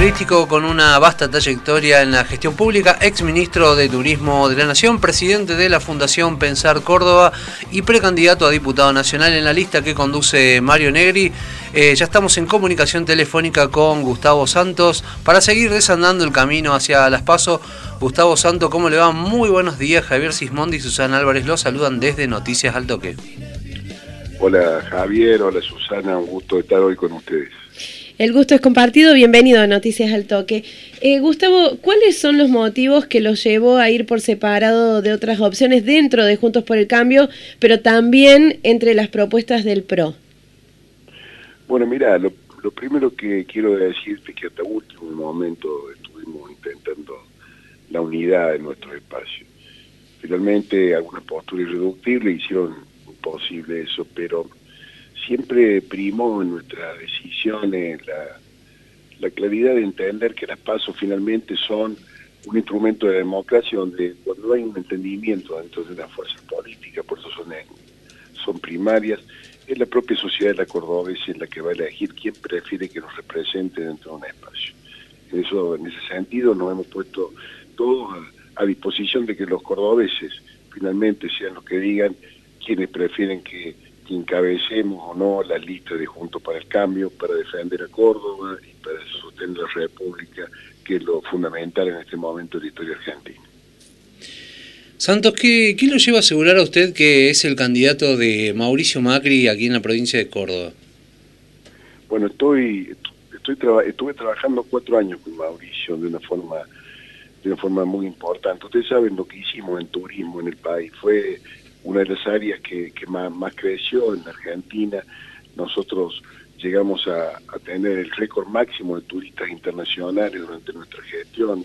político con una vasta trayectoria en la gestión pública, ex ministro de Turismo de la Nación, presidente de la Fundación Pensar Córdoba y precandidato a diputado nacional en la lista que conduce Mario Negri. Eh, ya estamos en comunicación telefónica con Gustavo Santos para seguir desandando el camino hacia Las Paso. Gustavo Santos, ¿cómo le va? Muy buenos días. Javier Sismondi y Susana Álvarez lo saludan desde Noticias al Toque. Hola Javier, hola Susana, un gusto estar hoy con ustedes. El gusto es compartido. Bienvenido a Noticias al Toque. Eh, Gustavo, ¿cuáles son los motivos que los llevó a ir por separado de otras opciones dentro de Juntos por el Cambio, pero también entre las propuestas del PRO? Bueno, mira, lo, primero que quiero decirte es que hasta último momento estuvimos intentando la unidad en nuestro espacio. Finalmente, algunas posturas irreductibles hicieron imposible eso, pero siempre primó en nuestras decisiones la, claridad de entender que las pasos finalmente son un instrumento de democracia donde cuando hay un entendimiento dentro de una fuerza política, por eso son, son primarias, es la propia sociedad de la cordobesa en la que va a elegir quién prefiere que nos represente dentro de un espacio. En, eso, en ese sentido nos hemos puesto todos a disposición de que los cordobeses finalmente sean los que digan quienes prefieren que encabecemos o no la lista de Juntos para el Cambio para defender a Córdoba y para sostener la República, que es lo fundamental en este momento de la historia argentina. Santos, ¿qué, ¿qué lo lleva a asegurar a usted que es el candidato de Mauricio Macri aquí en la provincia de Córdoba? Bueno, estoy, estoy estuve trabajando cuatro años con Mauricio de una forma de una forma muy importante. Ustedes saben lo que hicimos en turismo en el país. Fue una de las áreas que, más, creció en Argentina. Nosotros llegamos a, tener el récord máximo de turistas internacionales durante nuestra gestión,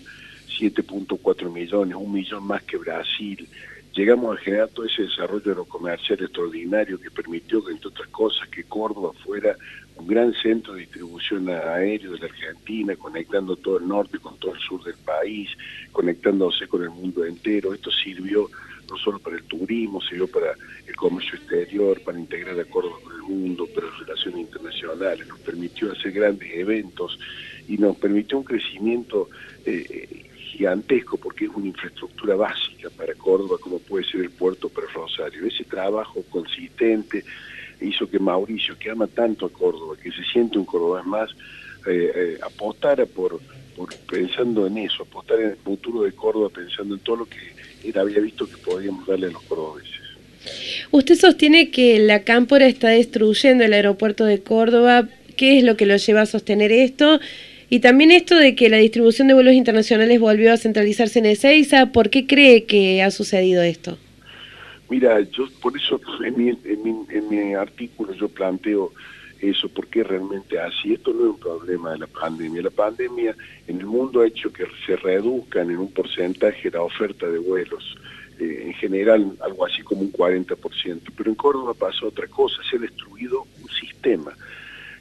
7.4 millones, un millón más que Brasil. Llegamos a generar todo ese desarrollo de lo comercial extraordinario que permitió que, entre otras cosas, que Córdoba fuera un gran centro de distribución aéreo de la Argentina, conectando todo el norte con todo el sur del país, conectándose con el mundo entero. Esto sirvió no solo para el turismo, sino para el comercio exterior, para integrar de acuerdo con el mundo, para relaciones internacionales, nos permitió hacer grandes eventos y nos permitió un crecimiento eh, gigantesco porque es una infraestructura básica para Córdoba como puede ser el puerto para Rosario. Ese trabajo consistente hizo que Mauricio, que ama tanto a Córdoba, que se siente un Córdoba más, eh, eh, apostara por, por pensando en eso, apostar en el futuro de Córdoba, pensando en todo lo que él había visto que podíamos darle a los cordobeses. Usted sostiene que la cámpora está destruyendo el aeropuerto de Córdoba. ¿Qué es lo que lo lleva a sostener esto? Y también esto de que la distribución de vuelos internacionales volvió a centralizarse en Ezeiza, ¿por qué cree que ha sucedido esto? Mira, yo por eso en mi, en mi artículo yo planteo eso, porque realmente así. Esto no es un problema de la pandemia. La pandemia en el mundo ha hecho que se reduzcan en un porcentaje la oferta de vuelos. Eh, en general algo así como un 40%. Pero en Córdoba pasó otra cosa, se ha destruido un sistema.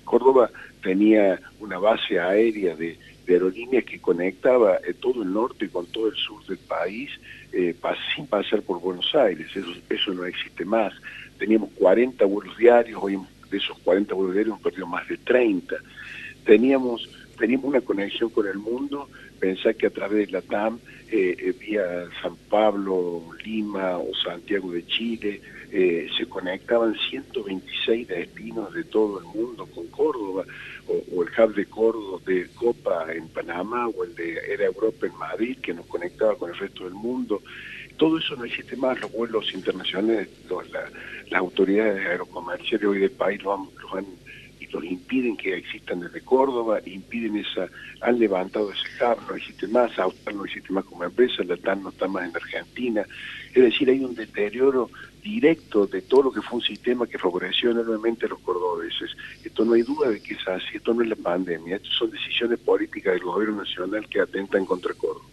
Córdoba tenía una base aérea de, aerolíneas que conectaba eh, todo el norte con todo el sur del país eh, sin pasar por Buenos Aires. Eso, eso no existe más. Teníamos 40 vuelos diarios, hoy de esos 40 vuelos hemos perdido más de 30. Teníamos, teníamos una conexión con el mundo, pensar que a través de la TAM, eh, eh, vía San Pablo, Lima o Santiago de Chile, eh, se conectaban 126 destinos de todo el mundo con Córdoba, o, el hub de Córdoba, de Copa en Panamá, o el de Era Europa en Madrid, que nos conectaba con el resto del mundo. Todo eso no existe más, los vuelos internacionales, las autoridades aerocomerciales hoy del país lo han, han impiden que existan desde Córdoba, impiden esa, han levantado ese hub, no existe más, Austral no existe más como empresa, la TAN no está más en Argentina, es decir, hay un deterioro directo de todo lo que fue un sistema que favoreció enormemente a los cordobeses. Esto no hay duda de que es así, esto no es la pandemia, esto son decisiones políticas del gobierno nacional que atentan contra Córdoba.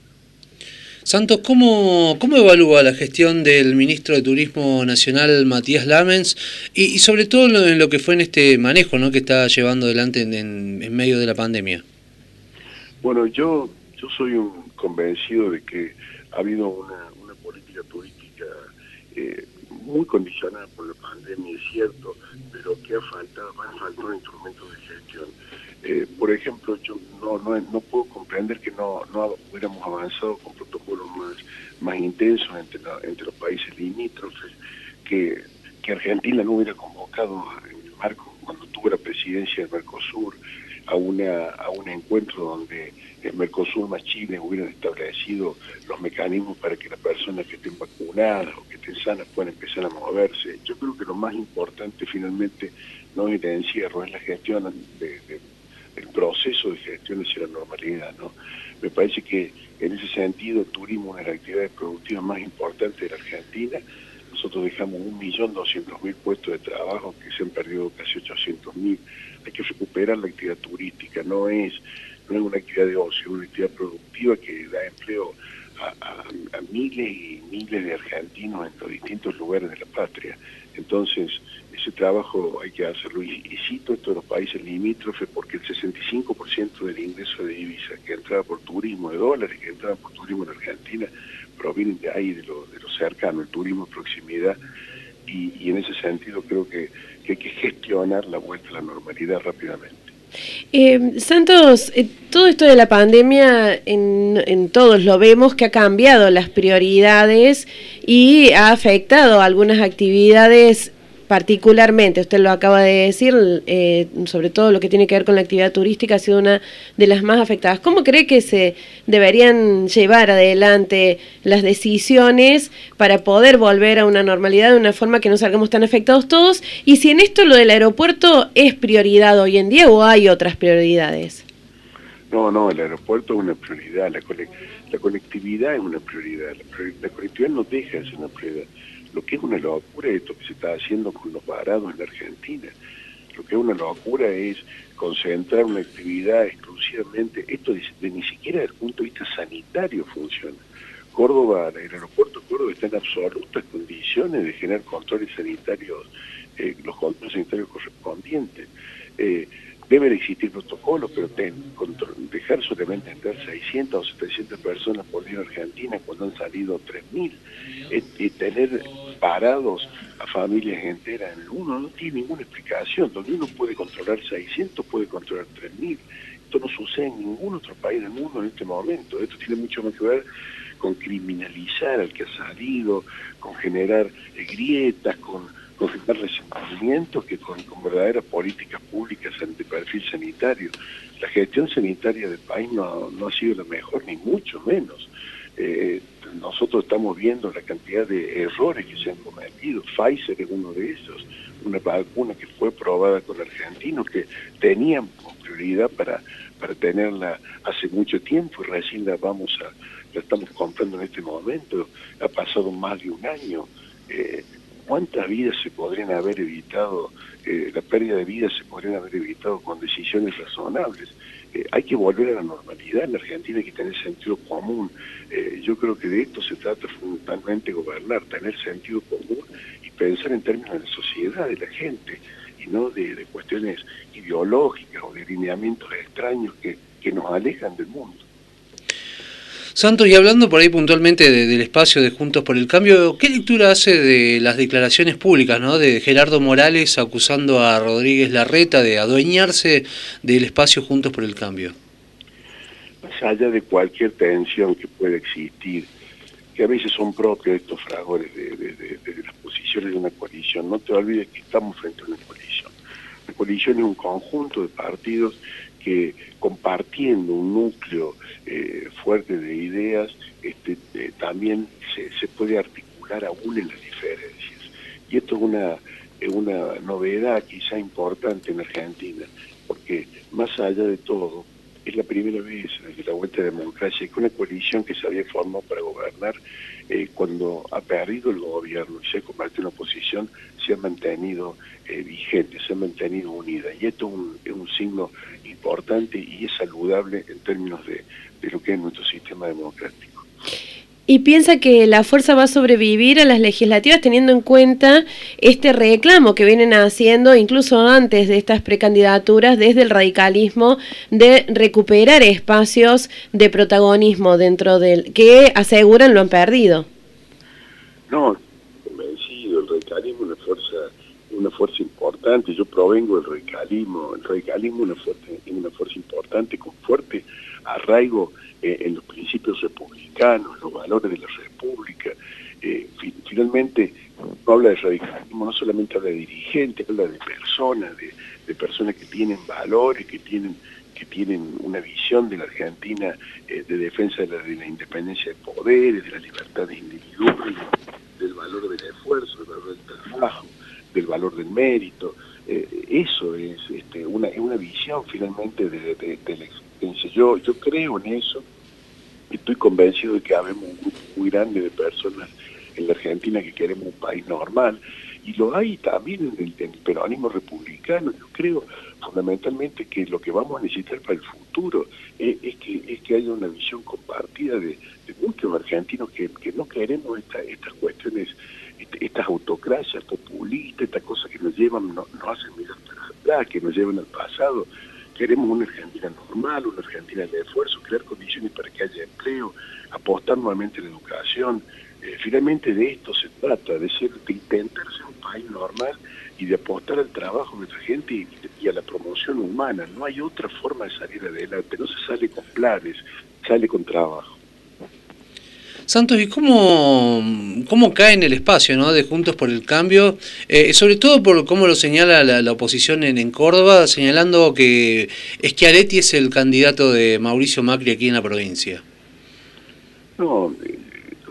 Santos, ¿cómo, ¿cómo evalúa la gestión del ministro de Turismo Nacional, Matías Lamens, y, sobre todo en lo que fue en este manejo ¿no? que está llevando adelante en, medio de la pandemia? Bueno, yo, yo soy un convencido de que ha habido una, política turística eh, muy condicionada por la pandemia, es cierto, pero que ha faltado, han faltado instrumentos de. Eh, por ejemplo, yo no, no, no puedo comprender que no, no hubiéramos avanzado con protocolos más, más intensos entre, entre los países limítrofes, que, que Argentina no hubiera convocado en el marco, cuando tuvo la presidencia del Mercosur, a, una, a un encuentro donde el Mercosur más Chile hubieran establecido los mecanismos para que las personas que estén vacunadas o que estén sanas puedan empezar a moverse. Yo creo que lo más importante finalmente no es el encierro, es la gestión de, el proceso de gestión hacia la normalidad. ¿no? Me parece que en ese sentido el turismo es una de las actividades productivas más importantes de la Argentina. Nosotros dejamos 1.200.000 puestos de trabajo que se han perdido casi 800.000. Hay que recuperar la actividad turística, no es, no es una actividad de ocio, es una actividad productiva que da empleo a, miles y miles de argentinos en los distintos lugares de la patria. Entonces, ese trabajo hay que hacerlo. Y, cito esto de los países limítrofes porque el 65% del ingreso de divisas que entraba por turismo, de dólares que entraba por turismo en Argentina, provienen de ahí, de lo, de lo cercano, el turismo proximidad. Y, en ese sentido creo que, hay que gestionar la vuelta a la normalidad rápidamente. Eh, Santos, eh, todo esto de la pandemia en, en, todos lo vemos que ha cambiado las prioridades y ha afectado algunas actividades particularmente, usted lo acaba de decir, eh, sobre todo lo que tiene que ver con la actividad turística, ha sido una de las más afectadas. ¿Cómo cree que se deberían llevar adelante las decisiones para poder volver a una normalidad de una forma que no salgamos tan afectados todos? Y si en esto lo del aeropuerto es prioridad hoy en día o hay otras prioridades. No, no, el aeropuerto es una prioridad, la, la conectividad es una prioridad, la, la conectividad no deja de ser una prioridad lo que es una locura es esto que se está haciendo con los varados en la Argentina. Lo que es una locura es concentrar una actividad exclusivamente, esto de, ni siquiera desde el punto de vista sanitario funciona. Córdoba, el aeropuerto de Córdoba está en absolutas condiciones de generar controles sanitarios, eh, los controles sanitarios correspondientes. Eh, deben existir protocolos, pero dejar solamente entrar 600 o 700 personas por día en Argentina cuando han salido 3.000 y tener parados a familias enteras en uno no tiene ninguna explicación. Donde uno puede controlar 600, puede controlar 3.000. Esto no sucede en ningún otro país del mundo en este momento. Esto tiene mucho más que ver con criminalizar al que ha salido, con generar grietas, con con resentimientos que con, verdaderas políticas públicas de perfil sanitario. La gestión sanitaria del país no, no ha sido la mejor, ni mucho menos. Eh, nosotros estamos viendo la cantidad de errores que se han cometido. Pfizer es uno de esos, una vacuna que fue probada con argentinos que tenían prioridad para, para tenerla hace mucho tiempo y recién la vamos a, la estamos comprando en este momento. Ha pasado más de un año. Eh, ¿Cuántas vidas se podrían haber evitado, eh, la pérdida de vidas se podrían haber evitado con decisiones razonables? Eh, hay que volver a la normalidad, en la Argentina hay que tener sentido común. Eh, yo creo que de esto se trata fundamentalmente gobernar, tener sentido común y pensar en términos de la sociedad, de la gente, y no de, cuestiones ideológicas o de lineamientos extraños que nos alejan del mundo. Santos, y hablando por ahí puntualmente del espacio de Juntos por el Cambio, ¿qué lectura hace de las declaraciones públicas ¿no? de Gerardo Morales acusando a Rodríguez Larreta de adueñarse del espacio Juntos por el Cambio? Más allá de cualquier tensión que pueda existir, que a veces son propios estos fragores de, de las posiciones de una coalición, no te olvides que estamos frente a una coalición. La coalición es un conjunto de partidos que compartiendo un núcleo eh, fuerte de ideas, este, eh, también se, puede articular aún en las diferencias. Y esto es una, una novedad quizá importante en Argentina, porque más allá de todo, es la primera vez desde la vuelta de democracia que una coalición que se había formado para gobernar, eh, cuando ha perdido el gobierno y se ha convertido en oposición, se ha mantenido vigente, se ha mantenido unida. Y esto es un signo importante y es saludable en términos de, lo que es nuestro sistema democrático. ¿Y piensa que la fuerza va a sobrevivir a las legislativas teniendo en cuenta este reclamo que vienen haciendo incluso antes de estas precandidaturas desde el radicalismo de recuperar espacios de protagonismo dentro del que aseguran lo han perdido? No, convencido, el radicalismo es una fuerza una fuerza importante, yo provengo del radicalismo, el radicalismo es una, fuerte, una fuerza importante con fuerte arraigo eh, en los principios republicanos, los valores de la república. Eh, finalmente, no habla de radicalismo, no solamente habla de dirigentes, habla de personas, de, personas que tienen valores, que tienen que tienen una visión de la Argentina eh, de defensa de la, independencia de poderes, de la libertad individual, del valor del esfuerzo, del valor del trabajo, del valor del mérito. Eh, eso es este, una, una visión finalmente de, la existencia. Yo, yo creo en eso, estoy convencido de que habemos un grupo muy grande de personas en la Argentina que queremos un país normal, y lo hay también en el, peronismo republicano. Yo creo fundamentalmente que lo que vamos a necesitar para el futuro es, que, que haya una visión compartida de, muchos argentinos que, no queremos estas cuestiones, este, estas autocracias populistas, estas cosas que nos llevan, no, nos hacen mirar atrás, que nos llevan al pasado. Queremos una Argentina normal, una Argentina de esfuerzo, crear condiciones para que haya empleo, apostar nuevamente en la educación, eh, finalmente de esto se trata, de, ser, de intentar ser un país normal y de apostar al trabajo de nuestra gente y, a la promoción humana. No hay otra forma de salir adelante, no se sale con planes, sale con trabajo. Santos, ¿y cómo, cómo cae en el espacio ¿no? de Juntos por el Cambio? Eh, sobre todo por cómo lo señala la, oposición en, en, Córdoba, señalando que Schiaretti es el candidato de Mauricio Macri aquí en la provincia. No,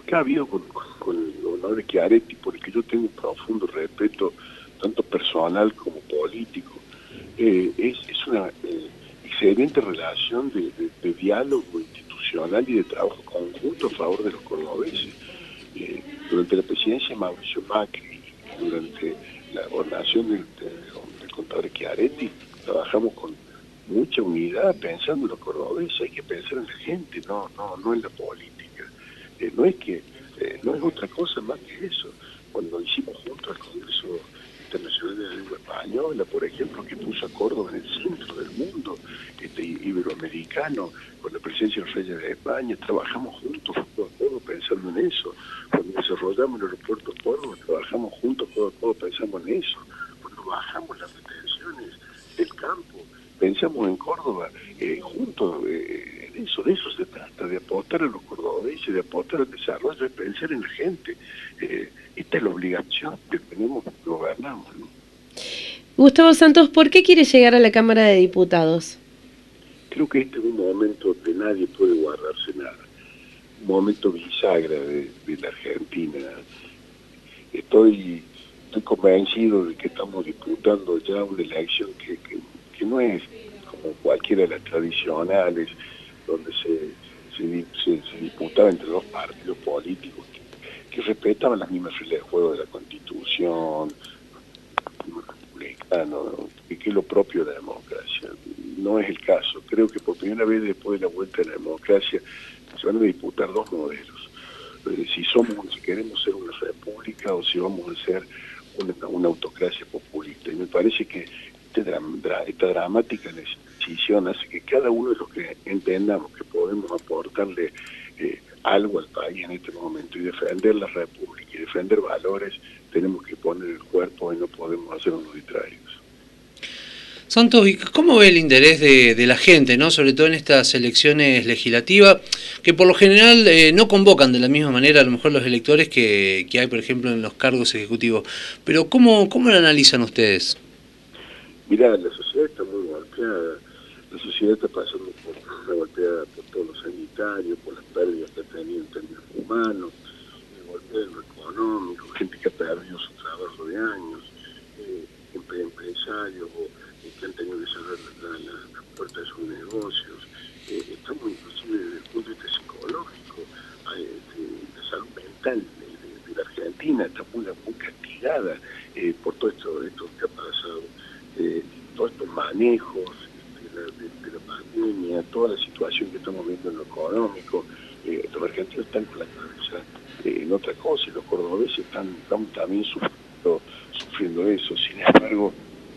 que ha habido con, el honor de Chiaretti, por el que yo tengo un profundo respeto, tanto personal como político, eh, es, una eh, excelente relación de, diálogo y de trabajo conjunto a favor de los cordobeses. Eh, durante la presidencia de Mauricio Macri, durante la gobernación del, del, contador Chiaretti, trabajamos con mucha unidad pensando en los cordobeses, hay que pensar en la gente, no, no, no en la política. Eh, no es que eh, no es otra cosa más que eso. Cuando hicimos junto al Congreso Internacional de la Lengua Española, por ejemplo, que puso a Córdoba en el centro del mundo este, iberoamericano, con la presencia del rey de España, trabajamos juntos, codo a pensando en eso. Cuando desarrollamos el aeropuerto Córdoba, trabajamos juntos, codo a codo, pensamos en eso. Cuando bajamos las retenciones del campo, pensamos en Córdoba, eh, juntos, eh, eso, de eso se trata, de apostar a los cordobeses, de apostar al desarrollo, de pensar en la gente. Eh, esta es la obligación que tenemos que gobernamos. Gustavo Santos, ¿por qué quiere llegar a la Cámara de Diputados? Creo que este es un momento donde nadie puede guardarse nada, un momento bisagra de, la Argentina. Estoy, estoy convencido de que estamos disputando ya una elección que, que no es como cualquiera de las tradicionales, donde se, se, disputaba entre dos partidos políticos que, respetaban las mismas reglas de juego de la Constitución, republicano, y que es lo propio de la democracia. No es el caso. Creo que por primera vez después de la vuelta de la democracia se van a disputar dos modelos. Eh, si somos, si queremos ser una república o si vamos a ser una, una autocracia populista. Y me parece que este esta dramática decisión hace que cada uno de los que entendamos que podemos aportarle eh, algo al país en este momento y defender la república y defender valores, tenemos que poner el cuerpo y no podemos hacernos distraídos. Santos, ¿y cómo ve el interés de, la gente, no sobre todo en estas elecciones legislativas, que por lo general eh, no convocan de la misma manera a lo mejor los electores que, hay, por ejemplo, en los cargos ejecutivos? Pero ¿cómo, cómo lo analizan ustedes? Mira, la sociedad está muy golpeada, la sociedad está pasando por una golpeada por todos los sanitarios, por las pérdidas que ha tenido en términos humanos, el golpeo en lo económico, gente que ha perdido su trabajo de años, eh, empresarios eh, que han tenido que cerrar la, puerta de sus negocios. Eh, estamos inclusive desde el punto de vista psicológico, de, salud mental de, la Argentina, está muy, muy castigada por todo esto, esto que ha pasado eh, todos estos manejos de la, pandemia, toda la situación que estamos viendo en lo económico, eh, los argentinos están la eh, en otra cosa y los cordobeses están, también sufriendo, sufriendo eso. Sin embargo,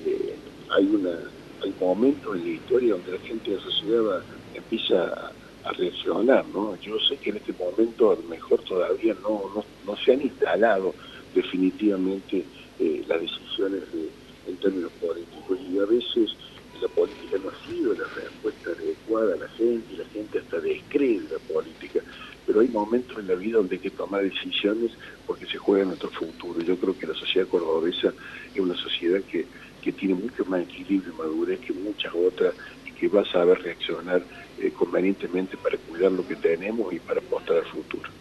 eh, hay una hay momentos en la historia donde la gente de la sociedad empieza a, reaccionar, ¿no? Yo sé que en este momento a lo mejor todavía no, no, no se han instalado definitivamente eh, las decisiones en términos políticos. Y a veces la política no ha sido la respuesta adecuada a la gente y la gente hasta descree la política. Pero hay momentos en la vida donde hay que tomar decisiones porque se juega nuestro futuro. Yo creo que la sociedad cordobesa es una sociedad que, que tiene mucho más equilibrio y madurez que muchas otras y que va a saber reaccionar eh, convenientemente para cuidar lo que tenemos y para apostar al futuro.